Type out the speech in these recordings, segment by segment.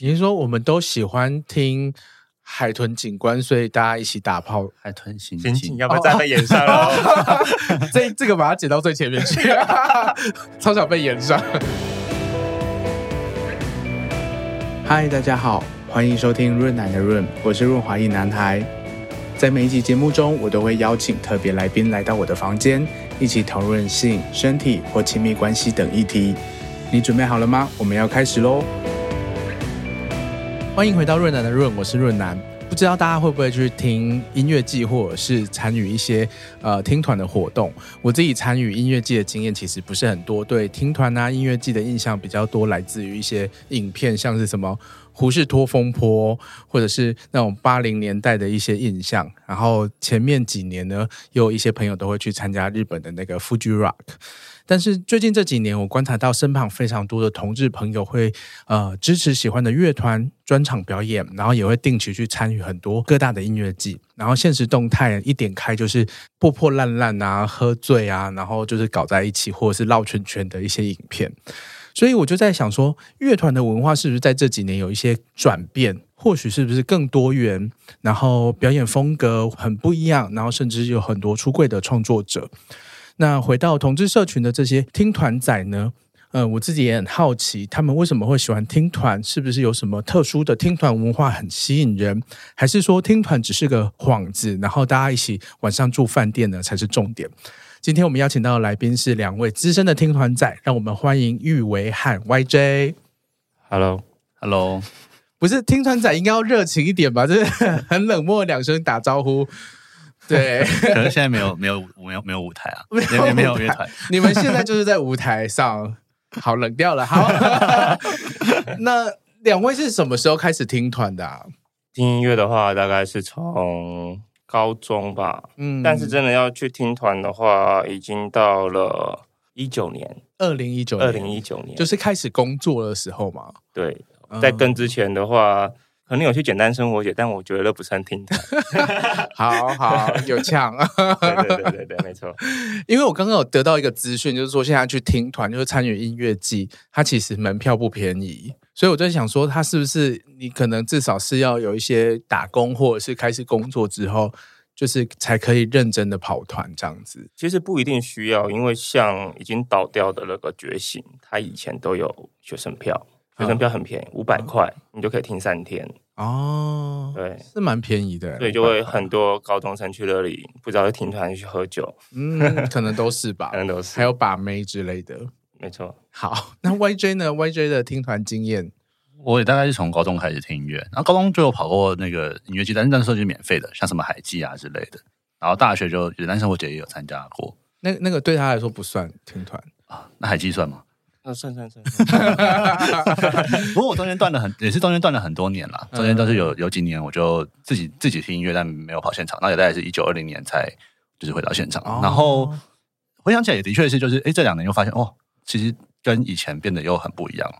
你是说我们都喜欢听海豚警官，所以大家一起打炮？海豚刑刑警要不要再被演上了？这这个把它剪到最前面去，超想被演上。嗨，大家好，欢迎收听润男的润，我是润滑一男孩。在每一集节目中，我都会邀请特别来宾来到我的房间，一起讨论性、身体或亲密关系等议题。你准备好了吗？我们要开始喽！欢迎回到润南的润，我是润南。不知道大家会不会去听音乐季，或者是参与一些呃听团的活动？我自己参与音乐季的经验其实不是很多，对听团啊音乐季的印象比较多，来自于一些影片，像是什么胡士托风波，或者是那种八零年代的一些印象。然后前面几年呢，有一些朋友都会去参加日本的那个 Fuji Rock。但是最近这几年，我观察到身旁非常多的同志朋友会呃支持喜欢的乐团专场表演，然后也会定期去参与很多各大的音乐季，然后现实动态一点开就是破破烂烂啊、喝醉啊，然后就是搞在一起或者是绕圈圈的一些影片。所以我就在想说，乐团的文化是不是在这几年有一些转变？或许是不是更多元？然后表演风格很不一样，然后甚至有很多出柜的创作者。那回到同志社群的这些听团仔呢？呃，我自己也很好奇，他们为什么会喜欢听团？是不是有什么特殊的听团文化很吸引人？还是说听团只是个幌子，然后大家一起晚上住饭店呢才是重点？今天我们邀请到的来宾是两位资深的听团仔，让我们欢迎玉维和 YJ。Hello，Hello，不是听团仔应该要热情一点吧？就是 很冷漠的两声打招呼。对，可是现在没有没有没有没有舞台啊，没有没有乐团。你们现在就是在舞台上，好冷掉了。好，那两位是什么时候开始听团的啊？听音乐的话，大概是从高中吧。嗯，但是真的要去听团的话，已经到了一九年，二零一九，二零一九年，就是开始工作的时候嘛。对，在跟之前的话。可能有些简单生活节，但我觉得不算听团。好好有呛，对对对对对，没错。因为我刚刚有得到一个资讯，就是说现在去听团，就是参与音乐季，它其实门票不便宜。所以我在想说，它是不是你可能至少是要有一些打工，或者是开始工作之后，就是才可以认真的跑团这样子。其实不一定需要，因为像已经倒掉的那个觉醒，他以前都有学生票。学生票很便宜，五百块你就可以听三天哦。对，是蛮便宜的，所以就会很多高中生去那里，不知道是听团去喝酒，嗯，可能都是吧，可能都是，还有把妹之类的，没错。好，那 YJ 呢？YJ 的听团经验，我也大概是从高中开始听音乐，然后高中就有跑过那个音乐季，但是那时候就是免费的，像什么海记啊之类的。然后大学就简单生活节也有参加过，那那个对他来说不算听团啊，那海记算吗？算算算，不过我中间断了很，也是中间断了很多年了。中间都是有有几年，我就自己自己听音乐，但没有跑现场。那也大概是一九二零年才就是回到现场。然后回想起来，也的确是就是，哎，这两年又发现哦，其实跟以前变得又很不一样。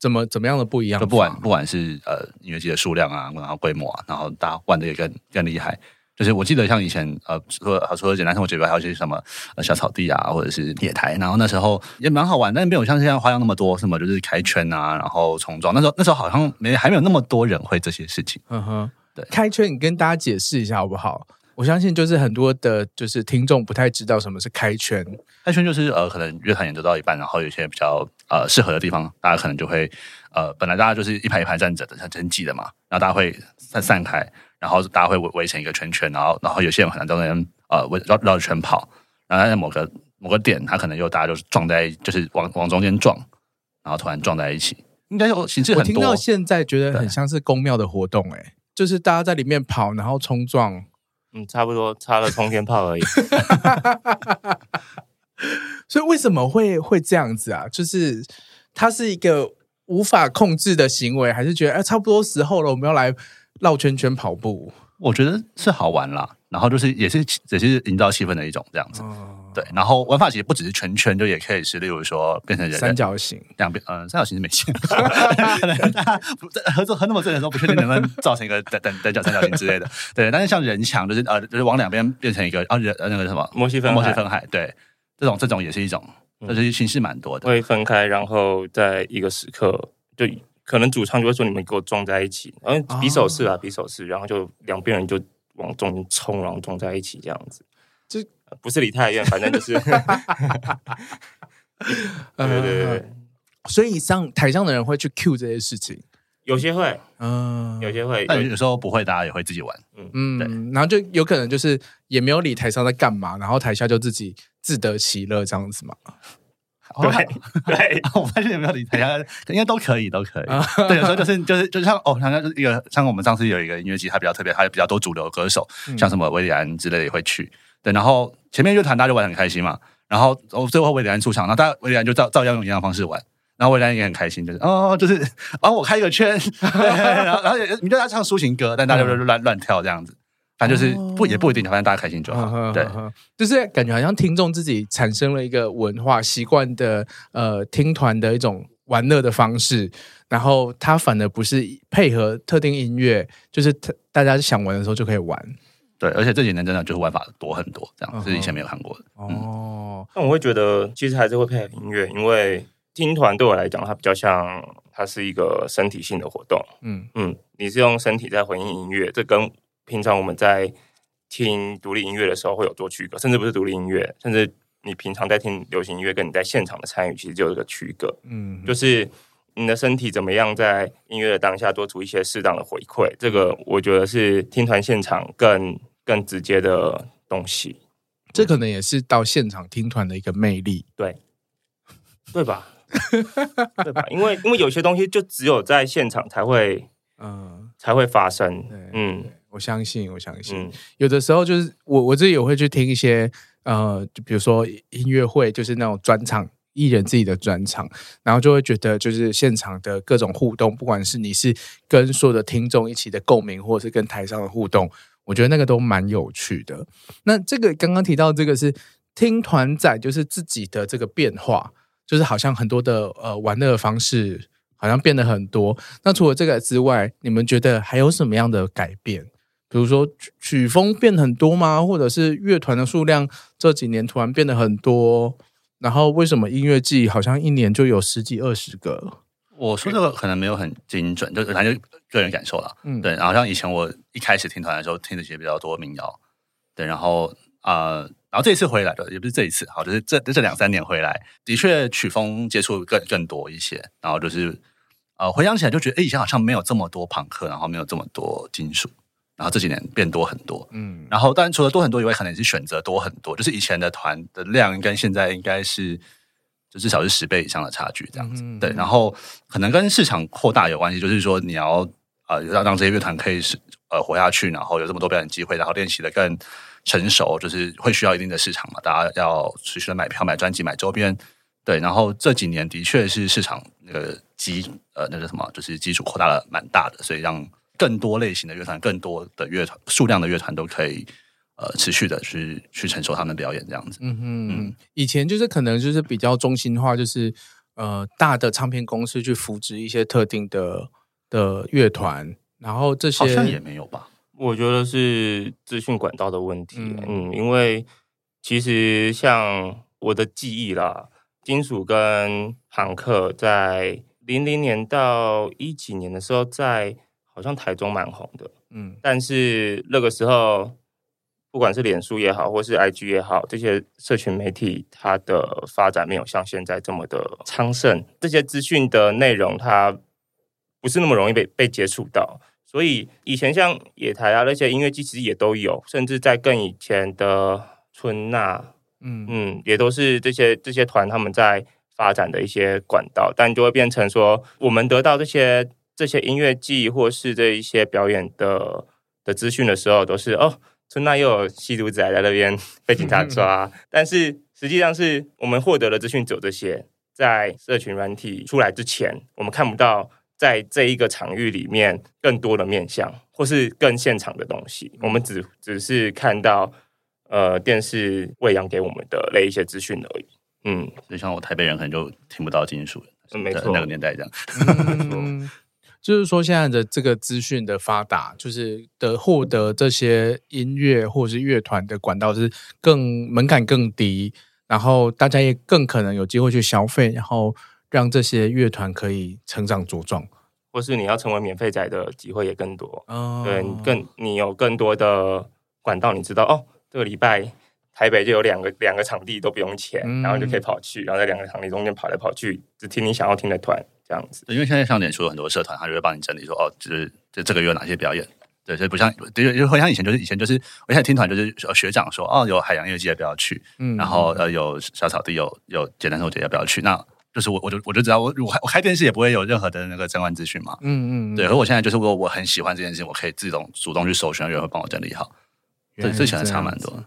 怎么怎么样的不一样？就不管不管是呃音乐季的数量啊，然后规模啊，然后大家玩的也更更厉害。就是我记得像以前呃，除了除了简单生活节还有一些什么呃小草地啊，或者是野台，然后那时候也蛮好玩，但是没有像现在花样那么多，什么就是开圈啊，然后冲撞。那时候那时候好像没还没有那么多人会这些事情。嗯哼，对，开圈你跟大家解释一下好不好？我相信就是很多的，就是听众不太知道什么是开圈。开圈就是呃，可能乐团演奏到一半，然后有些比较呃适合的地方，大家可能就会呃，本来大家就是一排一排站着的，很很挤的嘛，然后大家会散散开。然后大家会围围成一个圈圈，然后然后有些人可能在那边呃围绕绕着圈跑，然后在某个某个点，他可能又大家就是撞在，就是往往中间撞，然后突然撞在一起，应该有形式很多。我听到现在觉得很像是宫庙的活动，哎，就是大家在里面跑，然后冲撞，嗯，差不多插了冲天炮而已。所以为什么会会这样子啊？就是它是一个无法控制的行为，还是觉得哎，差不多时候了，我们要来。绕圈圈跑步，我觉得是好玩啦。然后就是也是也是营造气氛的一种这样子。哦、对，然后玩法其实不只是圈圈，就也可以是，例如说变成人三角形，两边嗯，三角形是没线。合作合那么正的时候，不确定能不能造成一个等等等角三角形之类的。对，但是像人墙，就是呃，就是往两边变成一个啊人那个什么摩西分摩西分海，对，这种这种也是一种，就是形式蛮多的。会分开，然后在一个时刻就。可能主唱就会说：“你们给我撞在一起。”然后比手势啊，比手势，然后就两边人就往中间冲，然后撞在一起这样子。这不是梨泰院，反正就是。对对对，对，所以上台上的人会去 cue 这些事情。有些会，嗯，有些会，但有时候不会，大家也会自己玩，嗯嗯，对，然后就有可能就是也没有理台上在干嘛，然后台下就自己自得其乐这样子嘛。对 对，我发现有没有理台下，应该都可以，都可以。对，有时候就是就是就像哦，像像一个像我们上次有一个音乐季，它比较特别，还有比较多主流歌手，像什么威廉安之类的也会去。对，然后前面乐团大家就玩得很开心嘛，然后哦最后威廉安出场，然后大家威廉安就照照样用一样的方式玩。然后韦礼安也很开心，就是哦，就是帮我开一个圈，然后然后你就要唱抒情歌，但大家就乱乱跳这样子，就是不也不一定，反正大家开心就好。对，就是感觉好像听众自己产生了一个文化习惯的呃听团的一种玩乐的方式，然后他反而不是配合特定音乐，就是他大家想玩的时候就可以玩。对，而且这几年真的就是玩法多很多，这样是以前没有看过的。哦，那我会觉得其实还是会配合音乐，因为。听团对我来讲，它比较像，它是一个身体性的活动。嗯嗯，你是用身体在回应音乐，这跟平常我们在听独立音乐的时候会有做区隔，甚至不是独立音乐，甚至你平常在听流行音乐，跟你在现场的参与，其实就有一个区隔。嗯，就是你的身体怎么样在音乐的当下做出一些适当的回馈，这个我觉得是听团现场更更直接的东西。这可能也是到现场听团的一个魅力，对对吧？对吧？因为因为有些东西就只有在现场才会，嗯，才会发生。嗯，我相信，我相信，嗯、有的时候就是我我自己也会去听一些，呃，就比如说音乐会，就是那种专场艺人自己的专场，然后就会觉得就是现场的各种互动，不管是你是跟所有的听众一起的共鸣，或者是跟台上的互动，我觉得那个都蛮有趣的。那这个刚刚提到这个是听团仔，就是自己的这个变化。就是好像很多的呃玩乐的方式好像变得很多。那除了这个之外，你们觉得还有什么样的改变？比如说曲曲风变很多吗？或者是乐团的数量这几年突然变得很多？然后为什么音乐季好像一年就有十几二十个？我说这个可能没有很精准，就反正个人感受了。嗯，对。然后像以前我一开始听团的时候，听的些比较多民谣，对，然后啊。呃然后这一次回来的也不是这一次，好，就是这这两三年回来，的确曲风接触更更多一些。然后就是呃，回想起来就觉得，哎，以前好像没有这么多朋克，然后没有这么多金属，然后这几年变多很多。嗯，然后当然除了多很多以外，可能也是选择多很多。就是以前的团的量跟现在应该是就至少是十倍以上的差距，这样子。嗯、对，然后可能跟市场扩大有关系，就是说你要呃要让这些乐团可以是呃活下去，然后有这么多表演机会，然后练习的更。成熟就是会需要一定的市场嘛，大家要持续的买票、买专辑、买周边，对。然后这几年的确是市场那个基呃那个什么，就是基础扩大了蛮大的，所以让更多类型的乐团、更多的乐团数量的乐团都可以呃持续的去去承受他们的表演这样子。嗯哼嗯，以前就是可能就是比较中心化，就是呃大的唱片公司去扶植一些特定的的乐团，然后这些好像也没有吧。我觉得是资讯管道的问题，嗯，嗯，因为其实像我的记忆啦，金属跟朋克在零零年到一几年的时候，在好像台中蛮红的，嗯，但是那个时候，不管是脸书也好，或是 IG 也好，这些社群媒体它的发展没有像现在这么的昌盛，这些资讯的内容它不是那么容易被被接触到。所以以前像野台啊那些音乐季其实也都有，甚至在更以前的春娜，嗯。嗯，也都是这些这些团他们在发展的一些管道，但就会变成说，我们得到这些这些音乐季或是这一些表演的的资讯的时候，都是哦，村那又有吸毒仔在那边 被警察抓，但是实际上是我们获得的资讯只有这些，在社群软体出来之前，我们看不到。在这一个场域里面，更多的面向或是更现场的东西，我们只只是看到呃电视喂养给我们的那一些资讯而已。嗯，就像我台北人可能就听不到金属，嗯，没错，那个年代这样。嗯，就是说现在的这个资讯的发达，就是的获得这些音乐或是乐团的管道是更门槛更低，然后大家也更可能有机会去消费，然后。让这些乐团可以成长茁壮，或是你要成为免费仔的机会也更多。哦，对，你更你有更多的管道，你知道哦，这个礼拜台北就有两个两个场地都不用钱，嗯、然后就可以跑去，然后在两个场地中间跑来跑去，只听你想要听的团这样子。因为现在像脸书有很多社团，他就会帮你整理说哦，就是就这个月有哪些表演。对，所以不像，就就会像以前，就是以前就是我现在听团就是学长说哦，有海洋音乐季要不要去？嗯，然后呃有小草地有有简单生活节要不要去？那就是我我就我就知道我我我开电视也不会有任何的那个相关资讯嘛。嗯嗯，对。而我现在就是我我很喜欢这件事情，我可以自动主动去搜寻，有人会帮我整理好。对，之前差蛮多。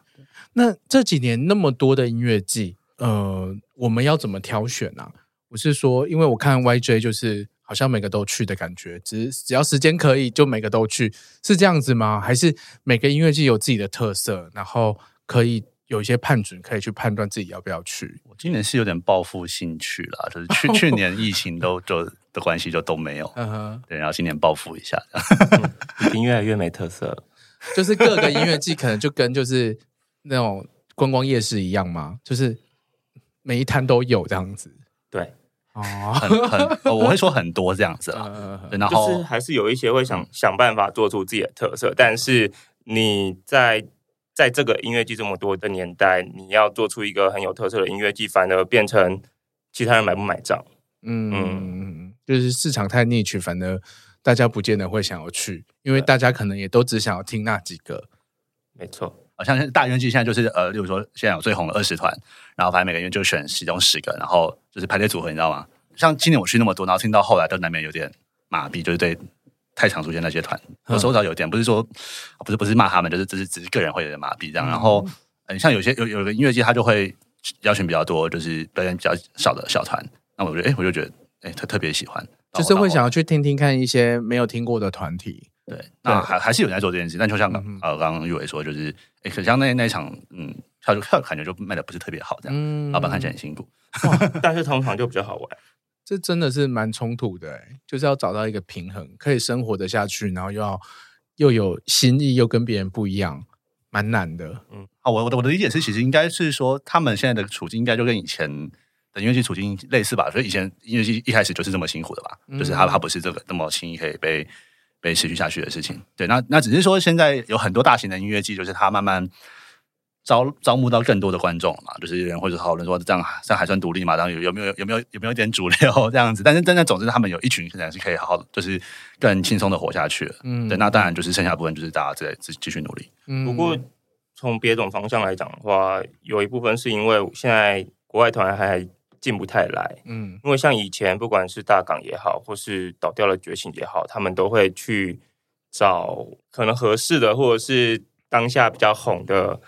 那这几年那么多的音乐季，呃，我们要怎么挑选啊？我是说，因为我看 YJ 就是。好像每个都去的感觉，只只要时间可以，就每个都去，是这样子吗？还是每个音乐季有自己的特色，然后可以有一些判准，可以去判断自己要不要去？我今年是有点报复性去了，就是去 去年疫情都就的关系就都没有，嗯哼对，然后今年报复一下，已经越来越没特色了，就是各个音乐季可能就跟就是那种观光夜市一样吗？就是每一摊都有这样子，对。哦，很很，我会说很多这样子啦，然后就是还是有一些会想想办法做出自己的特色，但是你在在这个音乐剧这么多的年代，你要做出一个很有特色的音乐剧，反而变成其他人买不买账？嗯。嗯，就是市场太 niche，反而大家不见得会想要去，因为大家可能也都只想要听那几个。没错，好像大音乐季现在就是呃，例如说现在有最红的二十团。然后反正每个月就选其中十个，然后就是排列组合，你知道吗？像今年我去那么多，然后听到后来都难免有点麻痹，就是对太常出现那些团，我收到有点不是说不是不是骂他们，就是只是只是个人会有点麻痹这样。然后嗯，像有些有有个音乐季，他就会邀请比较多，就是表演比较少的小团。那我觉得哎，我就觉得哎特特别喜欢，就是会想要去听听看一些没有听过的团体。对，那还还是有人在做这件事，但就像刚呃刚刚玉伟说，就是哎，可像那那一场嗯。他就票感觉就卖的不是特别好，这样，嗯、老板看起来很辛苦，但是通常就比较好玩。这真的是蛮冲突的，哎，就是要找到一个平衡，可以生活得下去，然后又要又有新意，又跟别人不一样，蛮难的。嗯，啊，我我的我的理解是，其实应该是说，他们现在的处境应该就跟以前的音乐剧处境类似吧？所以以前音乐剧一开始就是这么辛苦的吧？嗯、就是他他不是这个那么轻易可以被被持续下去的事情。对，那那只是说现在有很多大型的音乐季，就是他慢慢。招招募到更多的观众嘛，就是有人会讨论说这样这样还算独立嘛？然后有有没有有没有有没有一点主流这样子？但是真的总之他们有一群人是可以好好就是更轻松的活下去。嗯，对，那当然就是剩下部分就是大家再继继续努力。嗯，不过从别种方向来讲的话，有一部分是因为现在国外团还进不太来。嗯，因为像以前不管是大港也好，或是倒掉了觉醒也好，他们都会去找可能合适的，或者是当下比较红的。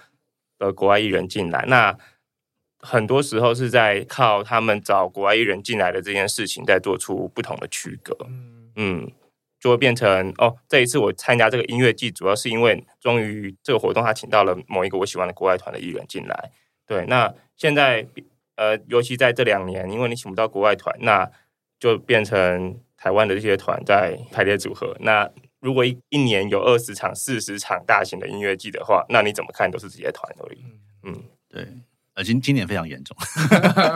呃国外艺人进来，那很多时候是在靠他们找国外艺人进来的这件事情，在做出不同的区隔。嗯，嗯，就会变成哦，这一次我参加这个音乐季，主要是因为终于这个活动他请到了某一个我喜欢的国外团的艺人进来。对，那现在呃，尤其在这两年，因为你请不到国外团，那就变成台湾的这些团在排列组合。那如果一一年有二十场、四十场大型的音乐季的话，那你怎么看都是这些团而已。嗯，对。而今今年非常严重，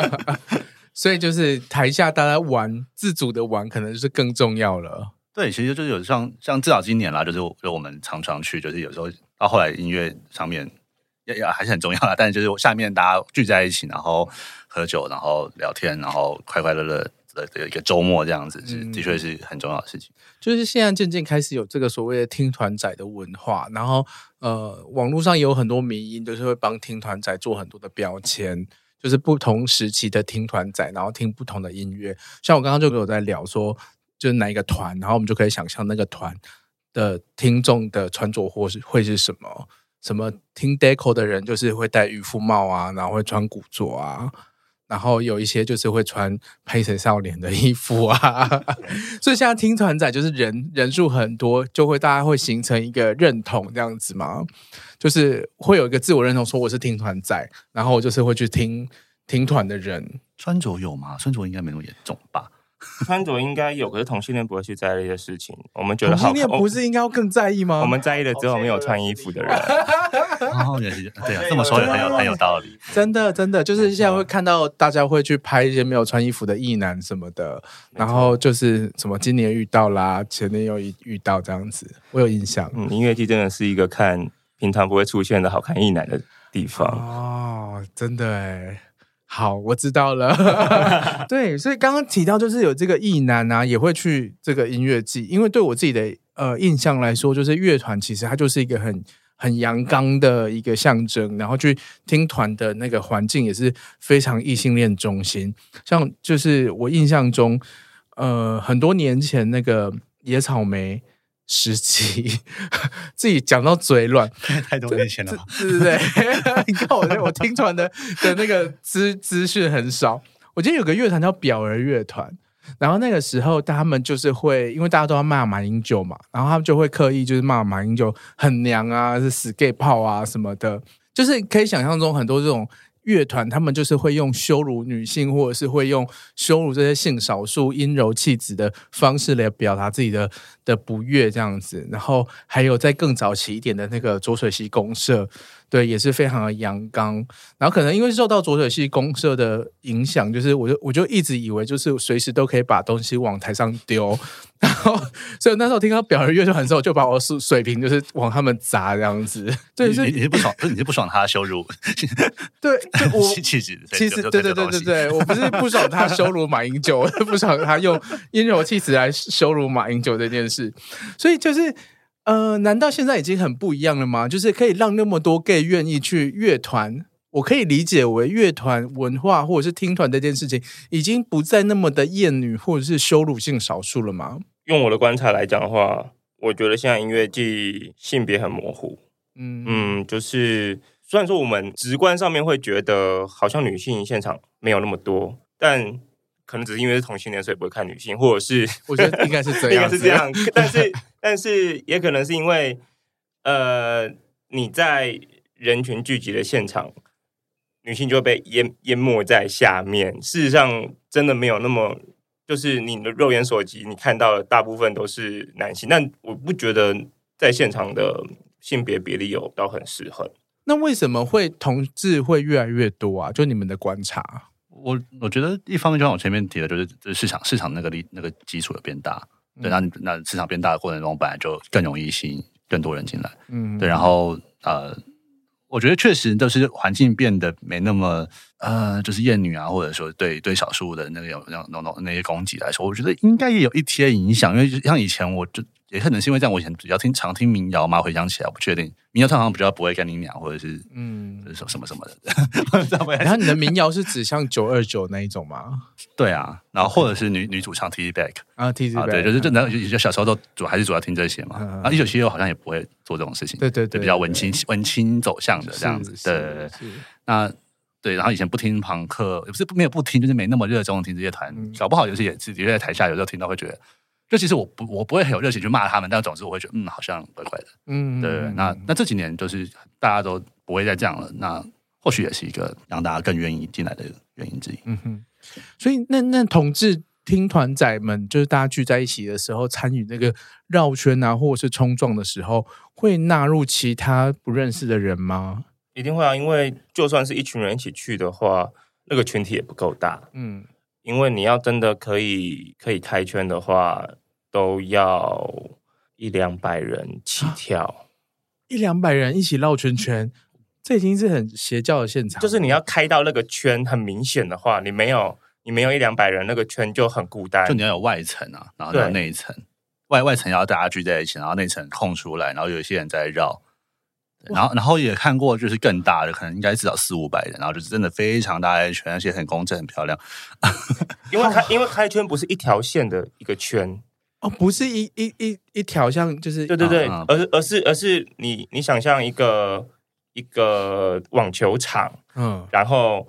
所以就是台下大家玩自主的玩，可能就是更重要了。对，其实就是有像像至少今年啦，就是就我们常常去，就是有时候到后来音乐上面也也还是很重要啦。但是就是下面大家聚在一起，然后喝酒，然后聊天，然后快快乐乐。的一个周末这样子是的确是很重要的事情，就是现在渐渐开始有这个所谓的听团仔的文化，然后呃，网络上也有很多迷音，就是会帮听团仔做很多的标签，就是不同时期的听团仔，然后听不同的音乐。像我刚刚就有在聊说，就是哪一个团，然后我们就可以想象那个团的听众的穿着或是会是什么，什么听 Deco 的人就是会戴渔夫帽啊，然后会穿古着啊。然后有一些就是会穿拍谢少年的衣服啊，所以现在听团仔就是人人数很多，就会大家会形成一个认同这样子嘛，就是会有一个自我认同，说我是听团仔，然后就是会去听听团的人。穿着有吗？穿着应该没那么严重吧？穿着应该有，可是同性恋不会去在意的事情。我们觉得同性恋不是应该要更在意吗？我们在意的只有没有穿衣服的人。哦，也是对啊，这么说也很有很有道理。真的，真的，就是现在会看到大家会去拍一些没有穿衣服的异男什么的，然后就是什么今年遇到啦，前年又遇到这样子，我有印象。嗯，音乐季真的是一个看平常不会出现的好看异男的地方哦，真的哎。好，我知道了。对，所以刚刚提到就是有这个异男啊，也会去这个音乐季，因为对我自己的呃印象来说，就是乐团其实它就是一个很很阳刚的一个象征，然后去听团的那个环境也是非常异性恋中心。像就是我印象中，呃，很多年前那个野草莓。时期，自己讲到嘴软，太多年前了吧？对对对，你看我，我听团的的那个资资讯很少。我记得有个乐团叫表儿乐团，然后那个时候他们就是会，因为大家都要骂马英九嘛，然后他们就会刻意就是骂马英九很娘啊，是死 gay 炮啊什么的，就是可以想象中很多这种。乐团他们就是会用羞辱女性，或者是会用羞辱这些性少数阴柔气质的方式来表达自己的的不悦，这样子。然后还有在更早起一点的那个浊水溪公社。对，也是非常的阳刚，然后可能因为受到浊水系公社的影响，就是我就我就一直以为就是随时都可以把东西往台上丢，然后所以那时候听到表儿乐团的时候，就把我水水瓶就是往他们砸这样子。对，你是你是不爽，你是不爽他羞辱，对，就我气质，其实对对对对对，我不是不爽他羞辱马英九，我是不爽他用阴柔气质来羞辱马英九这件事，所以就是。呃，难道现在已经很不一样了吗？就是可以让那么多 gay 愿意去乐团，我可以理解为乐团文化或者是听团这件事情，已经不再那么的厌女或者是羞辱性少数了吗？用我的观察来讲的话，我觉得现在音乐祭性别很模糊。嗯嗯，就是虽然说我们直观上面会觉得好像女性现场没有那么多，但。可能只是因为是同性恋，所以不会看女性，或者是 我觉得应该是这样，应该是这样。但是，但是也可能是因为，呃，你在人群聚集的现场，女性就会被淹淹没在下面。事实上，真的没有那么，就是你的肉眼所及，你看到的大部分都是男性。但我不觉得在现场的性别比例有到很失衡。那为什么会同志会越来越多啊？就你们的观察？我我觉得一方面就像我前面提的，就是就是市场市场那个力那个基础的变大，对，那那市场变大的过程中，本来就更容易吸引更多人进来，嗯，对，然后呃，我觉得确实就是环境变得没那么呃，就是厌女啊，或者说对对少数的那个有那那那那些攻击来说，我觉得应该也有一些影响，因为像以前我就。也可能是因为这样，我以前比较听常听民谣嘛，回想起来我不确定民谣通常比较不会跟你娘，或者是嗯什么什么什么的。然后你的民谣是指像九二九那一种吗？对啊，然后或者是女女主唱 Tizzy Bac 啊 Tizzy Bac 对，就是就那就小时候都主还是主要听这些嘛。然后一九七六好像也不会做这种事情，对对对，比较文青文青走向的这样子。对，那对，然后以前不听朋克，也不是没有不听，就是没那么热衷听这些团，搞不好有些也是，的确在台下有时候听到会觉得。就其实我不我不会很有热情去骂他们，但总之我会觉得嗯，好像怪怪的。嗯，对。那那这几年就是大家都不会再这样了，那或许也是一个让大家更愿意进来的原因之一。嗯哼。所以那那同志听团仔们，就是大家聚在一起的时候，参与那个绕圈啊，或者是冲撞的时候，会纳入其他不认识的人吗？一定会啊，因为就算是一群人一起去的话，那个群体也不够大。嗯，因为你要真的可以可以开圈的话。都要一两百人起跳，啊、一两百人一起绕圈圈，这已经是很邪教的现场。就是你要开到那个圈很明显的话，你没有你没有一两百人，那个圈就很孤单。就你要有外层啊，然后要有内层，外外层要大家聚在一起，然后内层空出来，然后有一些人在绕。然后然后也看过，就是更大的，可能应该至少四五百人，然后就是真的非常大的圈，而且很工整、很漂亮。因为开因为开圈不是一条线的一个圈。哦，不是一一一一条像，就是对对对，而、是、而是而是你你想象一个一个网球场，嗯，然后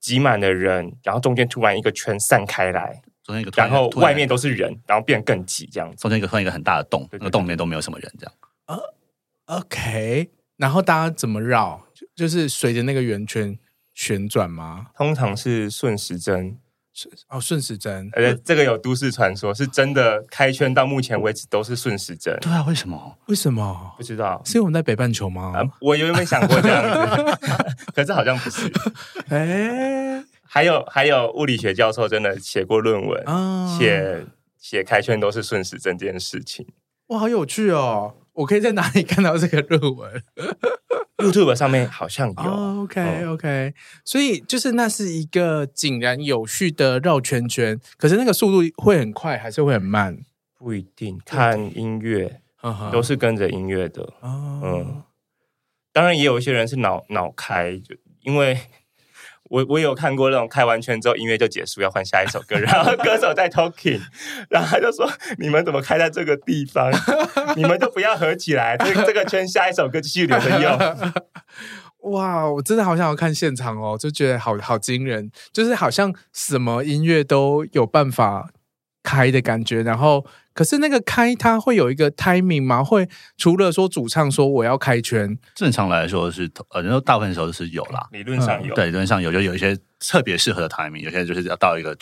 挤满了人，然后中间突然一个圈散开来，中间一个，然后外面都是人，然后变得更挤，这样子，中间一个突然一个很大的洞，那个洞里面都没有什么人，这样。啊，OK，然后大家怎么绕？就就是随着那个圆圈旋转吗？通常是顺时针。哦，顺时针，而且这个有都市传说，是真的开圈到目前为止都是顺时针。对啊，为什么？为什么？不知道，是因为我们在北半球吗？啊、我有没有想过这样子？可是好像不是。哎、欸，还有还有，物理学教授真的写过论文，啊、写写开圈都是顺时针这件事情。哇，好有趣哦！我可以在哪里看到这个论文？YouTube 上面好像有。Oh, OK OK，所以就是那是一个井然有序的绕圈圈，可是那个速度会很快还是会很慢？不一定，看音乐都是跟着音乐的。哦，嗯，当然也有一些人是脑脑开，就因为。我我有看过那种开完圈之后音乐就结束，要换下一首歌，然后歌手在 talking，然后他就说：“你们怎么开在这个地方？你们就不要合起来，这这个圈下一首歌继续留着用。”哇，我真的好想要看现场哦，就觉得好好惊人，就是好像什么音乐都有办法开的感觉，然后。可是那个开它会有一个 timing 吗？会除了说主唱说我要开圈，正常来说是呃，然后大部分时候是有啦，理论上有，对，理论上有，就有一些特别适合的 timing，有些就是要到一个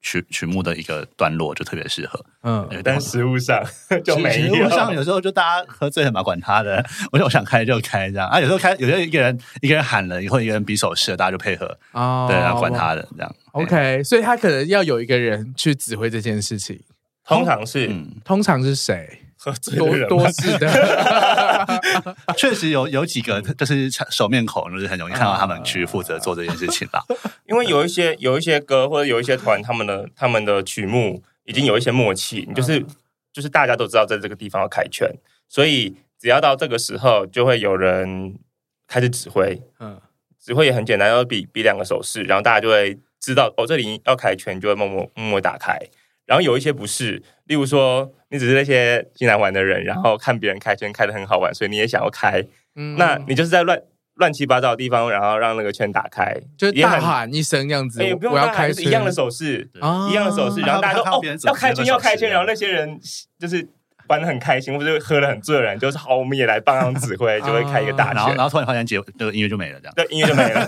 曲曲曲目的一个段落就特别适合，嗯，但实物上就没有，实物上有时候就大家喝醉了嘛，管他的，我说我想开就开这样。啊，有时候开，有些一个人一个人喊了以后，一个人比手势，大家就配合，哦，对，然后管他的这样，OK，所以他可能要有一个人去指挥这件事情。通常是，嗯、通常是谁？喝醉的人多多是的，确实有有几个就是熟面孔，就是很容易看到他们去负责做这件事情吧。因为有一些有一些歌或者有一些团，他们的他们的曲目已经有一些默契，你就是就是大家都知道在这个地方要开圈，所以只要到这个时候，就会有人开始指挥。嗯，指挥也很简单，要比比两个手势，然后大家就会知道哦，这里要开圈，就会默默默默打开。然后有一些不是，例如说你只是那些进来玩的人，然后看别人开圈开的很好玩，所以你也想要开，嗯，那你就是在乱乱七八糟的地方，然后让那个圈打开，就大喊一声这样子，哎，不用大喊，就是一样的手势，一样的手势，然后大家都哦要开圈要开圈，然后那些人就是。玩的很开心，或者喝的很醉的人，就是好，我们也来帮忙指挥，就会开一个大圈，然后然后突然发现结那个音乐就没了，这样。对，音乐就没了，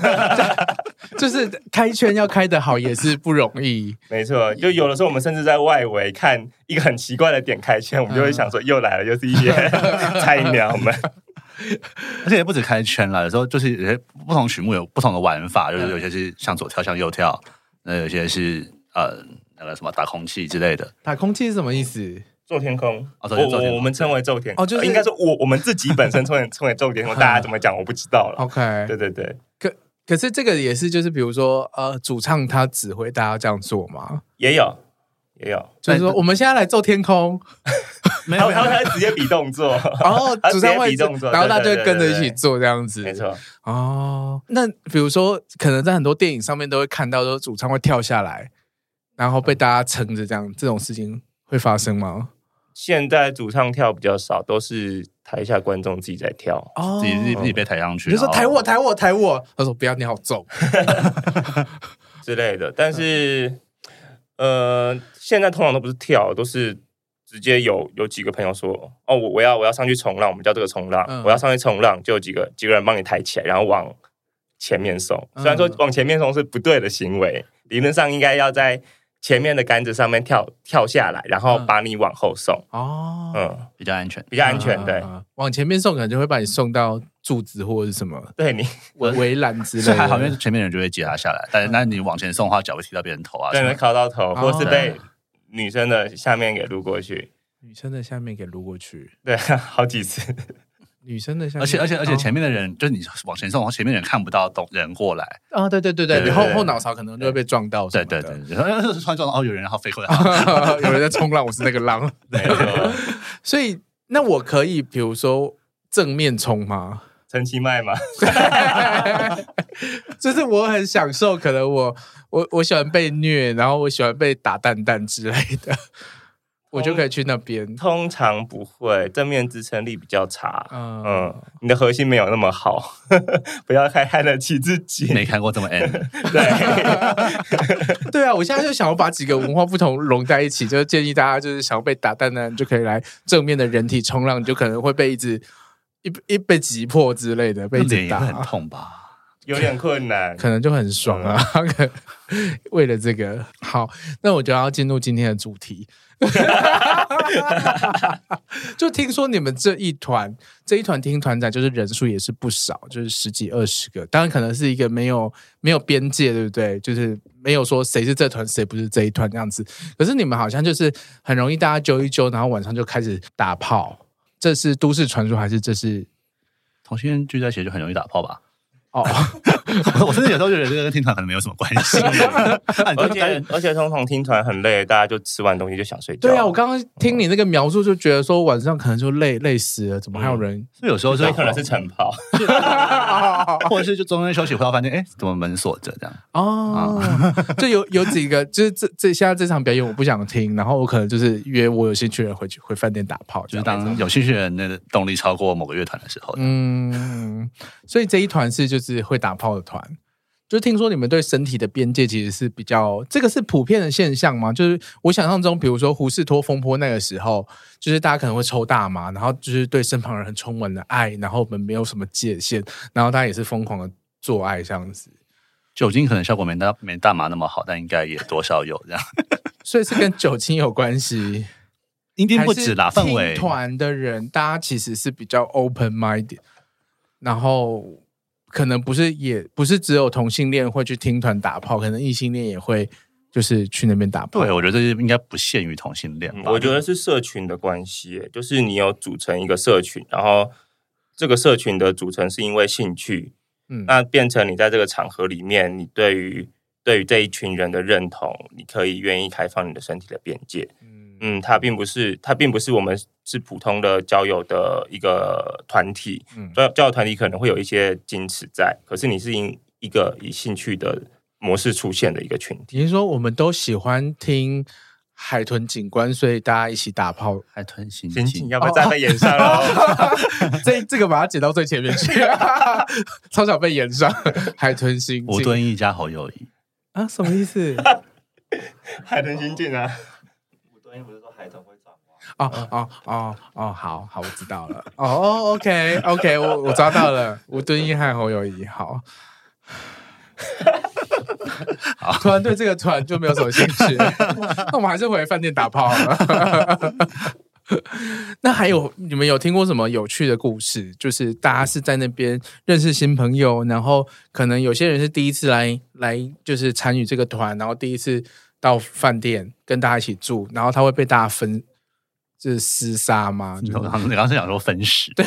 就是开圈要开得好也是不容易，没错，就有的时候我们甚至在外围看一个很奇怪的点开圈，我们就会想说又来了，又是一些 菜鸟们，而且也不止开圈了，有时候就是有些不同曲目有不同的玩法，就是有些是向左跳向右跳，那有些是呃那个什么打空气之类的，打空气是什么意思？奏天空，我我我们称为做天空，哦，就是应该说我我们自己本身称为称为做天空，大家怎么讲我不知道了。OK，对对对，可可是这个也是就是比如说呃，主唱他指挥大家这样做吗？也有也有，就是说我们现在来做天空，没有，然后他直接比动作，然后主唱会比动作，然后大家就会跟着一起做这样子，没错。哦，那比如说可能在很多电影上面都会看到说主唱会跳下来，然后被大家撑着这样，这种事情会发生吗？现在主唱跳比较少，都是台下观众自己在跳，哦、自己自己自己被抬上去。就说抬我抬我抬我，他说不要，你好重 之类的。但是，呃，现在通常都不是跳，都是直接有有几个朋友说，哦，我我要我要上去冲浪，我们叫这个冲浪，嗯、我要上去冲浪，就有几个几个人帮你抬起来，然后往前面送。虽然说往前面送是不对的行为，理论上应该要在。前面的杆子上面跳跳下来，然后把你往后送。哦，嗯，比较安全，比较安全。对，往前面送可能就会把你送到柱子或者是什么，对你围围栏之类的。还好，因为前面人就会接他下来。但是那你往前送的话，脚会踢到别人头啊，对，会靠到头，或是被女生的下面给撸过去。女生的下面给撸过去，对，好几次。女生的，而且而且而且前面的人，就是你往前送，前面的人看不到懂人过来啊，对对对对，你后后脑勺可能就会被撞到，对对对，然后突然撞到哦，有人然后飞过来，有人在冲浪，我是那个浪，对。所以那我可以比如说正面冲吗？陈其迈吗？就是我很享受，可能我我我喜欢被虐，然后我喜欢被打蛋蛋之类的。我就可以去那边。通常不会，正面支撑力比较差。嗯嗯，你的核心没有那么好，不要太看得起自己。没看过这么 N。对，对啊，我现在就想要把几个文化不同融在一起，就是建议大家，就是想要被打蛋蛋，就可以来正面的人体冲浪，你就可能会被一直一一被击破之类的，被一直打。很痛吧？有点困难，可能就很爽啊。嗯、为了这个，好，那我就要进入今天的主题。就听说你们这一团这一团听团仔，就是人数也是不少，就是十几二十个。当然可能是一个没有没有边界，对不对？就是没有说谁是这团，谁不是这一团这样子。可是你们好像就是很容易大家揪一揪，然后晚上就开始打炮。这是都市传说还是这是同性恋聚在一起就很容易打炮吧？哦，我甚至有时候觉得这个跟听团可能没有什么关系，而且而且通常听团很累，大家就吃完东西就想睡觉。对啊，我刚刚听你那个描述，就觉得说晚上可能就累累死了，怎么还有人？所以有时候就可能是晨跑，或者是就中间休息回到饭店，哎，怎么门锁着这样？哦，就有有几个，就是这这现在这场表演我不想听，然后我可能就是约我有兴趣的人回去回饭店打炮，就是当有兴趣的人的动力超过某个乐团的时候。嗯，所以这一团是就是会打炮的团，就听说你们对身体的边界其实是比较，这个是普遍的现象吗？就是我想象中，比如说胡适托风波那个时候，就是大家可能会抽大麻，然后就是对身旁人很充满了爱，然后我们没有什么界限，然后大家也是疯狂的做爱这样子。酒精可能效果没大没大麻那么好，但应该也多少有这样，所以是跟酒精有关系，应该不止啦。氛围团的人，大家其实是比较 open minded，然后。可能不是，也不是只有同性恋会去听团打炮，可能异性恋也会，就是去那边打炮。对，我觉得这应该不限于同性恋。我觉得是社群的关系，就是你有组成一个社群，然后这个社群的组成是因为兴趣，嗯，那变成你在这个场合里面，你对于对于这一群人的认同，你可以愿意开放你的身体的边界。嗯，它并不是，它并不是我们是普通的交友的一个团体。嗯，交交友团体可能会有一些矜持在，可是你是因一个以兴趣的模式出现的一个群体。你是说我们都喜欢听海豚警官，所以大家一起打炮？海豚刑警要不要站在演上哦？这这个把它剪到最前面去，超想被演上。海豚刑警，吴敦义加侯友谊啊？什么意思？海豚刑警啊？哦哦哦哦，好好，我知道了。哦，OK OK，我我抓到了。吴敦义和侯友谊，好。好，突然对这个团就没有什么兴趣。那我们还是回饭店打炮好了。那还有你们有听过什么有趣的故事？就是大家是在那边认识新朋友，然后可能有些人是第一次来来，就是参与这个团，然后第一次。到饭店跟大家一起住，然后他会被大家分，就是厮杀吗？你刚刚是想说分食？对，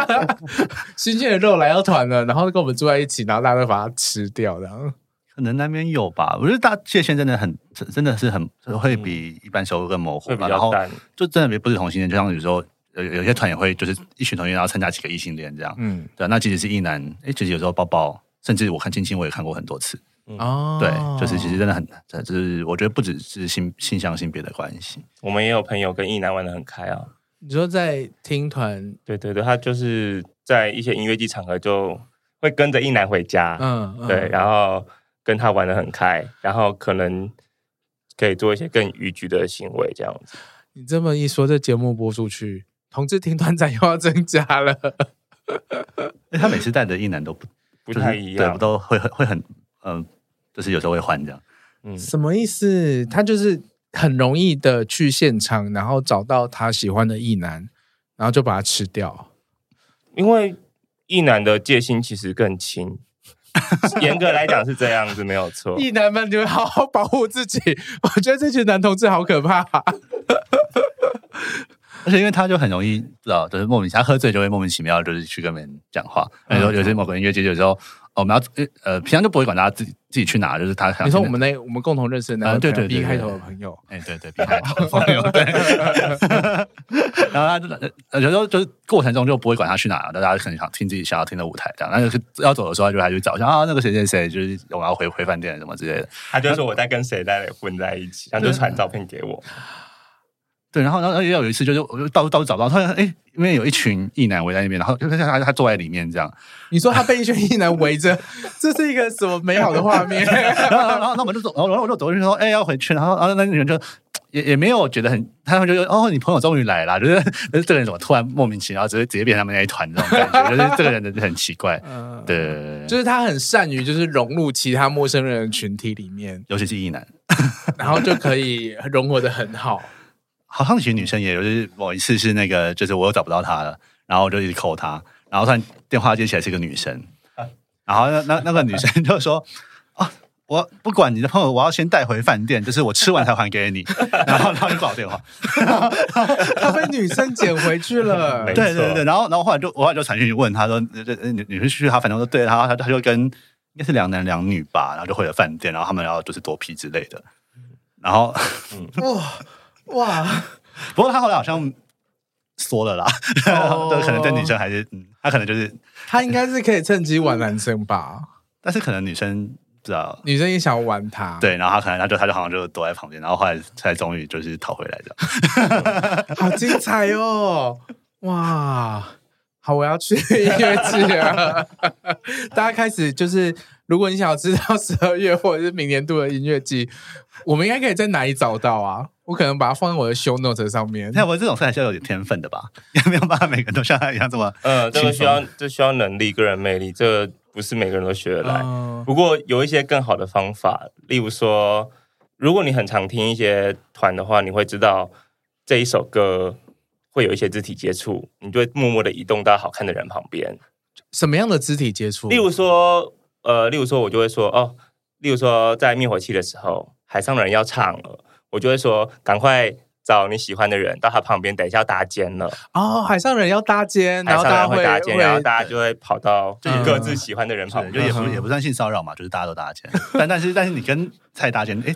新鲜的肉来到团了，然后跟我们住在一起，然后大家都把它吃掉，然后可能那边有吧。我觉得大界限真的很，真的是很会比一般收入更模糊吧。然后就真的不是同性恋，就像有时候有有些团也会就是一群同性恋，然后参加几个异性恋这样。嗯，对，那其实是异男，哎，其实有时候抱抱，甚至我看亲亲我也看过很多次。哦，对，就是其实真的很，就是我觉得不只是性性向性别的关系，我们也有朋友跟异男玩的很开啊。你说在听团，对对对，他就是在一些音乐季场合就会跟着异男回家，嗯，嗯对，然后跟他玩的很开，然后可能可以做一些更逾矩的行为这样子。你这么一说，这节目播出去，同志听团仔又要增加了。他每次带的异男都不不太一样，对，都会很会很嗯。就是有时候会换这样，嗯，什么意思？他就是很容易的去现场，然后找到他喜欢的异男，然后就把他吃掉。因为异男的戒心其实更轻，严格来讲是这样子，没有错。异男们就会好好保护自己。我觉得这群男同志好可怕，而且因为他就很容易知道，就是莫名其妙喝醉就会莫名其妙就是去跟别人讲话。然后有些某个音乐节有时候。我们要呃，平常就不会管他自己自己去哪，就是他。你说我们那我们共同认识的那个对对 B 开头的朋友，哎对对 B 开头的朋友，对。然后他就有时候就是过程中就不会管他去哪，大家可能想听自己想要听的舞台这样。那就是要走的时候，就还去找一下啊，那个谁谁谁，就是我要回回饭店什么之类的。他就说我在跟谁在混在一起，然后就传照片给我。对，然后然后也有一次，就是我就到处到处找不到他，哎，因为有一群异男围在那边，然后就他他他坐在里面这样。你说他被一群异男围着，这是一个什么美好的画面？然后然后然后我们就走，然后然后我就走过去说，哎，要回去。然后然后那女人就也也没有觉得很，他们就说哦，你朋友终于来了，就是就是这个人怎么突然莫名其妙，直接直接变成他们那一团这种感觉，就是这个人很奇怪，嗯，对，就是他很善于就是融入其他陌生人的群体里面，尤其是异男，然后就可以融合的很好。好像其实女生也有，就是某一次是那个，就是我又找不到她了，然后我就一直 call 他，然后突然电话接起来是个女生，然后那那那个女生就说啊，我不管你的朋友，我要先带回饭店，就是我吃完才还给你，然后他就挂我电话，他被女生捡回去了，对对对，然后然后后来就我后来就传讯问他说，女女生去他反正说对，然后他他就跟应该是两男两女吧，然后就回了饭店，然后他们要就是躲皮之类的，然后 哇。哇！不过他后来好像缩了啦，哦、对，可能对女生还是，嗯，他可能就是他应该是可以趁机玩男生吧，但是可能女生不知道，女生也想玩他，对，然后他可能他就他就好像就躲在旁边，然后后来才终于就是逃回来的，好精彩哦！哇，好，我要去音乐季了！大家开始就是，如果你想要知道十二月或者是明年度的音乐季，我们应该可以在哪里找到啊？我可能把它放在我的 show notes 上面。那我这种算是要有点天分的吧？也没有办法每个人都像他一样这么……呃，这个需要这需要能力、个人魅力，这个不是每个人都学得来。呃、不过有一些更好的方法，例如说，如果你很常听一些团的话，你会知道这一首歌会有一些肢体接触，你就会默默的移动到好看的人旁边。什么样的肢体接触？例如说，呃，例如说，我就会说哦，例如说，在灭火器的时候，海上的人要唱了。我就会说，赶快找你喜欢的人到他旁边，等一下要搭肩了。哦，海上人要搭肩，然后大家会搭肩，然后大家就会跑到就各自喜欢的人旁边，就也不也不算性骚扰嘛，就是大家都搭肩。但但是但是你跟蔡搭肩，哎，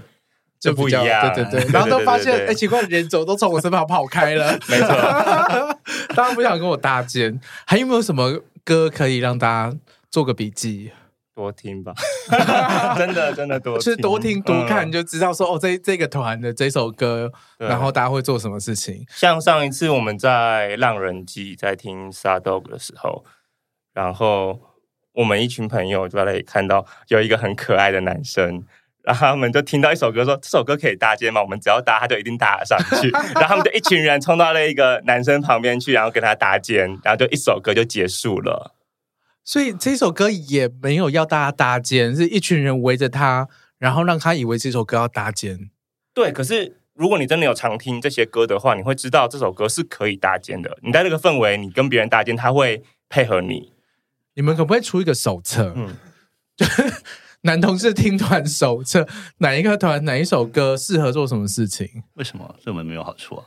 就不一样。对对对，然后都发现，哎，奇怪，人走都从我身旁跑开了。没错，大家不想跟我搭肩。还有没有什么歌可以让大家做个笔记？多听吧，真的真的多听，是多听多看，嗯、就知道说哦，这这个团的这首歌，然后大家会做什么事情。像上一次我们在浪人祭在听 SADOG 的时候，然后我们一群朋友就在那里看到有一个很可爱的男生，然后他们就听到一首歌说这首歌可以搭肩吗？我们只要搭，他就一定搭得上去。然后他们就一群人冲到了一个男生旁边去，然后跟他搭肩，然后就一首歌就结束了。所以这首歌也没有要大家搭肩，是一群人围着他，然后让他以为这首歌要搭肩。对，可是如果你真的有常听这些歌的话，你会知道这首歌是可以搭肩的。你在这个氛围，你跟别人搭肩，他会配合你。你们可不可以出一个手册？嗯，就是男同事听团手册，哪一个团哪一首歌适合做什么事情？为什么？对我们没有好处啊。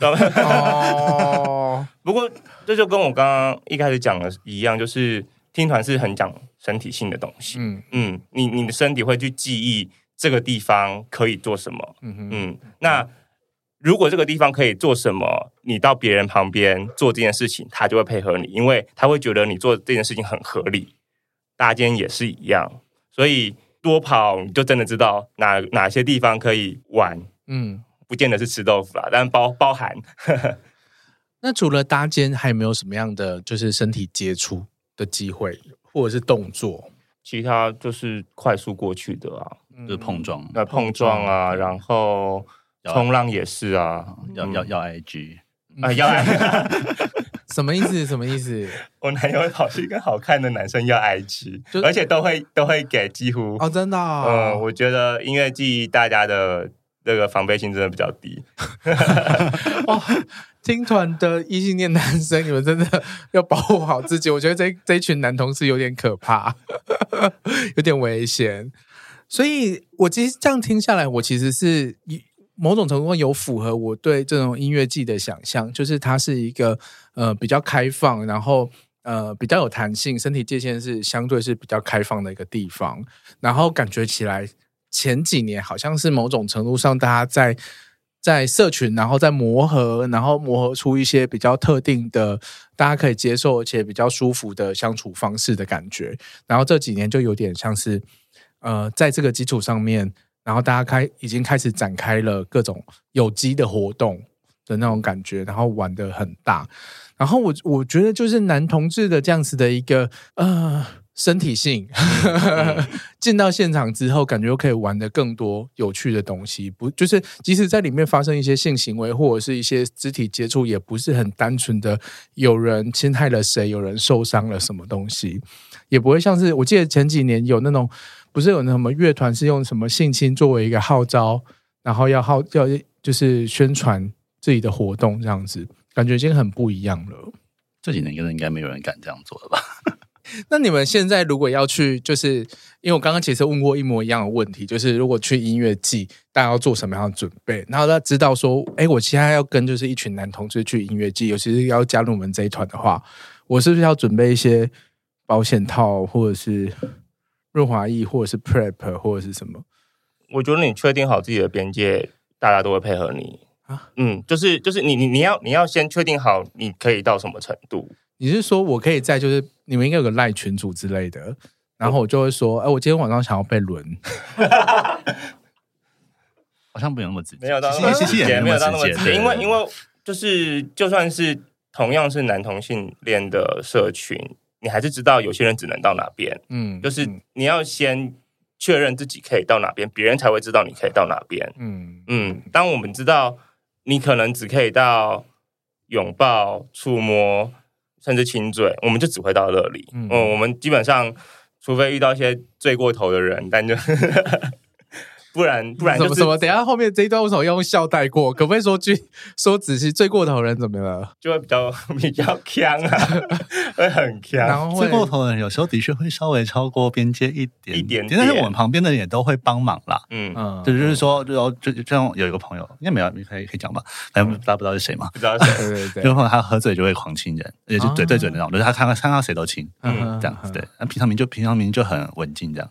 哦，不过这就跟我刚刚一开始讲的一样，就是听团是很讲身体性的东西。嗯嗯，你你的身体会去记忆这个地方可以做什么。嗯哼嗯，那如果这个地方可以做什么，你到别人旁边做这件事情，他就会配合你，因为他会觉得你做这件事情很合理。搭肩也是一样，所以多跑你就真的知道哪哪些地方可以玩。嗯。不见得是吃豆腐啦，但包包含。那除了搭肩，还有没有什么样的就是身体接触的机会，或者是动作？其他就是快速过去的啊，就是碰撞，那碰撞啊，然后冲浪也是啊，要要要 IG 啊，要 IG，什么意思？什么意思？我男友会跑去跟好看的男生要 IG，而且都会都会给，几乎哦，真的。嗯，我觉得音乐季大家的。这个防备心真的比较低。哇，听团的异性恋男生，你们真的要保护好自己。我觉得这这群男同事有点可怕，有点危险。所以，我其实这样听下来，我其实是某种程度上有符合我对这种音乐季的想象，就是它是一个呃比较开放，然后呃比较有弹性，身体界限是相对是比较开放的一个地方，然后感觉起来。前几年好像是某种程度上，大家在在社群，然后在磨合，然后磨合出一些比较特定的，大家可以接受而且比较舒服的相处方式的感觉。然后这几年就有点像是，呃，在这个基础上面，然后大家开已经开始展开了各种有机的活动的那种感觉，然后玩得很大。然后我我觉得就是男同志的这样子的一个呃。身体性，嗯、进到现场之后，感觉又可以玩得更多有趣的东西。不，就是即使在里面发生一些性行为或者是一些肢体接触，也不是很单纯的有人侵害了谁，有人受伤了什么东西，也不会像是我记得前几年有那种，不是有那什么乐团是用什么性侵作为一个号召，然后要号要就是宣传自己的活动这样子，感觉已经很不一样了。这几年应该应该没有人敢这样做了吧？那你们现在如果要去，就是因为我刚刚其实问过一模一样的问题，就是如果去音乐季，大家要做什么样的准备？然后他知道说，哎，我现在要跟就是一群男同志去音乐季，尤其是要加入我们这一团的话，我是不是要准备一些保险套，或者是润滑液，或者是 Prep，或者是什么？我觉得你确定好自己的边界，大家都会配合你啊。嗯，就是就是你你你要你要先确定好你可以到什么程度。你是说我可以在就是你们应该有个赖群组之类的，然后我就会说，哎，我今天晚上想要被轮，好像没有那么直接，没有到那么直接，没有到那么直接，因为因为就是就算是同样是男同性恋的社群，你还是知道有些人只能到哪边，嗯，就是你要先确认自己可以到哪边，别人才会知道你可以到哪边，嗯嗯，当我们知道你可能只可以到拥抱、触摸。甚至亲嘴，我们就只会到这里。嗯，嗯，我们基本上，除非遇到一些醉过头的人，但就。不然不然什么什么？等下后面这一段为什么要用笑带过？可不可以说句 说仔细？醉过头人怎么了？就会比较比较锵啊，会很锵。然后醉过头人有时候的确会稍微超过边界一点一点，但是我们旁边的人也都会帮忙啦。嗯嗯，就是说，就就就这样有一个朋友，应该没有，你可以可以讲吧？反正大家不知道是谁嘛？不知道谁？对对对。就后来他喝醉就会狂亲人，也就嘴对嘴那种，就是他看到看到谁都亲，嗯，这样子对。那平常明就平常明就很文静这样。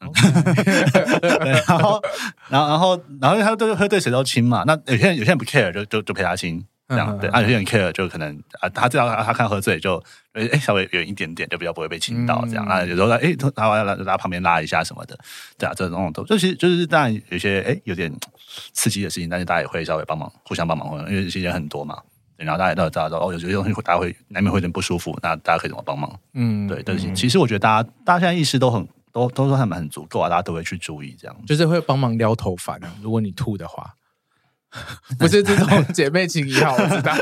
然后，然后，然后，然后他都会对谁都亲嘛。那有些人有些人不 care，就就就陪他亲这样。对，啊，有些人 care 就可能啊，他知道他看喝醉就哎稍微远一点点，就比较不会被亲到这样。啊，有时候哎，他往拉拉旁边拉一下什么的，对啊，这种都就是就是当然有些哎有点刺激的事情，但是大家也会稍微帮忙，互相帮忙，因为时间很多嘛。然后大家都知道哦，有些东西大家会难免会有点不舒服，那大家可以怎么帮忙？嗯，对，但是其实我觉得大家大家现在意识都很。都都说他们很足够啊，大家都会去注意，这样就是会帮忙撩头发啊。如果你吐的话，不是这种姐妹情谊，我知道。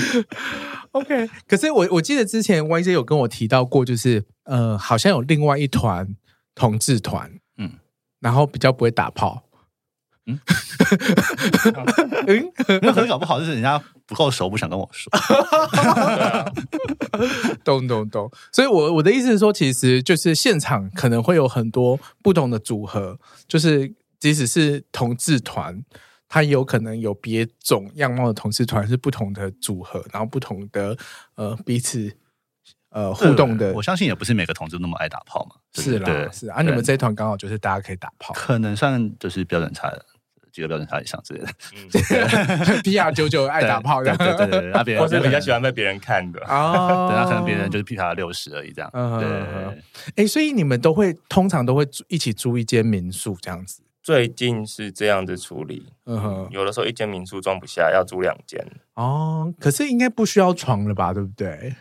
OK，可是我我记得之前 YJ 有跟我提到过，就是呃，好像有另外一团同志团，嗯，然后比较不会打炮。嗯，嗯，那可能搞不好就是人家不够熟，不想跟我说。懂懂懂，所以我，我我的意思是说，其实就是现场可能会有很多不同的组合，就是即使是同志团，它有可能有别种样貌的同志团是不同的组合，然后不同的呃彼此呃互动的。我相信也不是每个同志那么爱打炮嘛。是啦，是啊，你们这一团刚好就是大家可以打炮，可能算就是标准差的。几个标准差以上之类的，嗯，PR 九九爱打炮的，对对对，那别人 或者比较喜欢被别人看的。哦，对，那可能别人就是 PR 六十而已，这样，对，哎，所以你们都会通常都会一起租一间民宿这样子，最近是这样子处理，嗯哼，有的时候一间民宿装不下，要租两间，哦，可是应该不需要床了吧，对不对？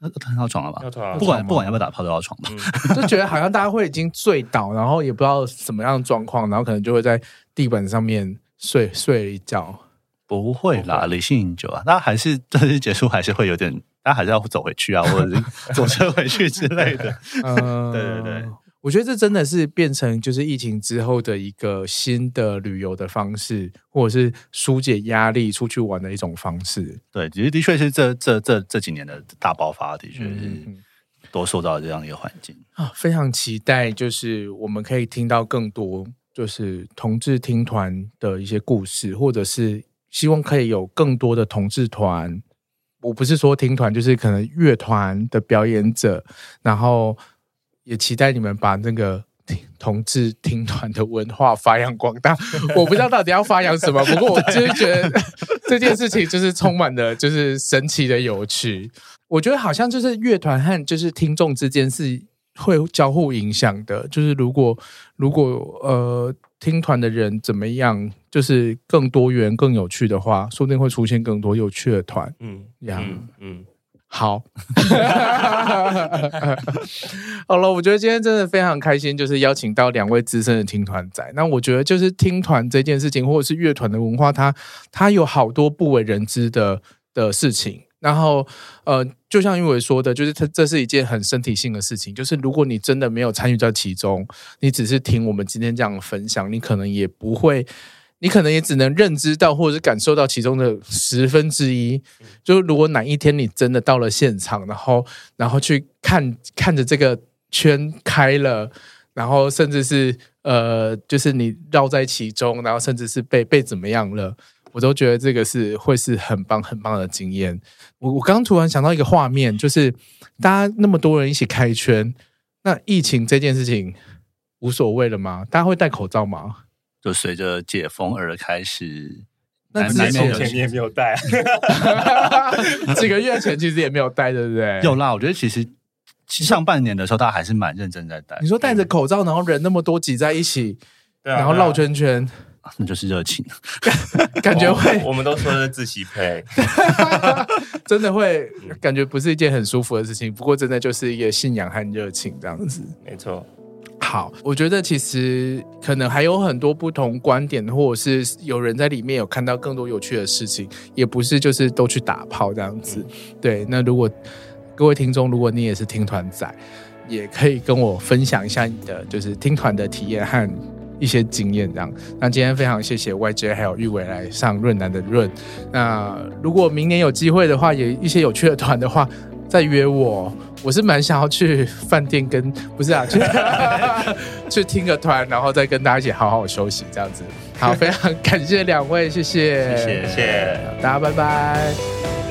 啊，那很好床了吧？不管不管要不要打炮都要床吧，就觉得好像大家会已经醉倒，然后也不知道什么样的状况，然后可能就会在。地板上面睡睡了一觉，不会啦，理性饮酒啊，那还是正式结束还是会有点，大家还是要走回去啊，或者是 坐车回去之类的。嗯，对对对，我觉得这真的是变成就是疫情之后的一个新的旅游的方式，或者是疏解压力出去玩的一种方式。对，其实的确是这这这这几年的大爆发，的确是多受到这样一个环境啊，非常期待，就是我们可以听到更多。就是同志听团的一些故事，或者是希望可以有更多的同志团。我不是说听团，就是可能乐团的表演者，然后也期待你们把那个 同志听团的文化发扬光大。我不知道到底要发扬什么，不过我就是觉得这件事情就是充满了就是神奇的有趣。我觉得好像就是乐团和就是听众之间是。会交互影响的，就是如果如果呃听团的人怎么样，就是更多元、更有趣的话，说不定会出现更多有趣的团。嗯，这样，嗯，好，好了，我觉得今天真的非常开心，就是邀请到两位资深的听团仔。那我觉得就是听团这件事情，或者是乐团的文化，它它有好多不为人知的的事情。然后，呃，就像因为说的，就是它这是一件很身体性的事情。就是如果你真的没有参与在其中，你只是听我们今天这样的分享，你可能也不会。你可能也只能认知到，或者是感受到其中的十分之一。就如果哪一天你真的到了现场，然后然后去看看着这个圈开了，然后甚至是呃，就是你绕在其中，然后甚至是被被怎么样了，我都觉得这个是会是很棒很棒的经验。我我刚刚突然想到一个画面，就是大家那么多人一起开圈，那疫情这件事情无所谓了吗？大家会戴口罩吗？就随着解封而开始，那之前你也没有戴，几个月前其实也没有戴，对不对？有啦，我觉得其实上半年的时候，大家还是蛮认真在戴。你说戴着口罩，然后人那么多挤在一起，对啊、然后绕圈圈，啊、那就是热情，感觉会。我，我们都说是自习配，真的会感觉不是一件很舒服的事情。不过真的就是一个信仰和热情这样子，没错。好，我觉得其实可能还有很多不同观点，或者是有人在里面有看到更多有趣的事情，也不是就是都去打炮这样子。嗯、对，那如果各位听众，如果你也是听团仔，也可以跟我分享一下你的就是听团的体验和一些经验这样。那今天非常谢谢 YJ 还有玉伟来上润男的润。那如果明年有机会的话，也一些有趣的团的话。再约我，我是蛮想要去饭店跟不是啊，去 去听个团，然后再跟大家一起好好休息这样子。好，非常感谢两位，谢谢，谢谢，大家拜拜。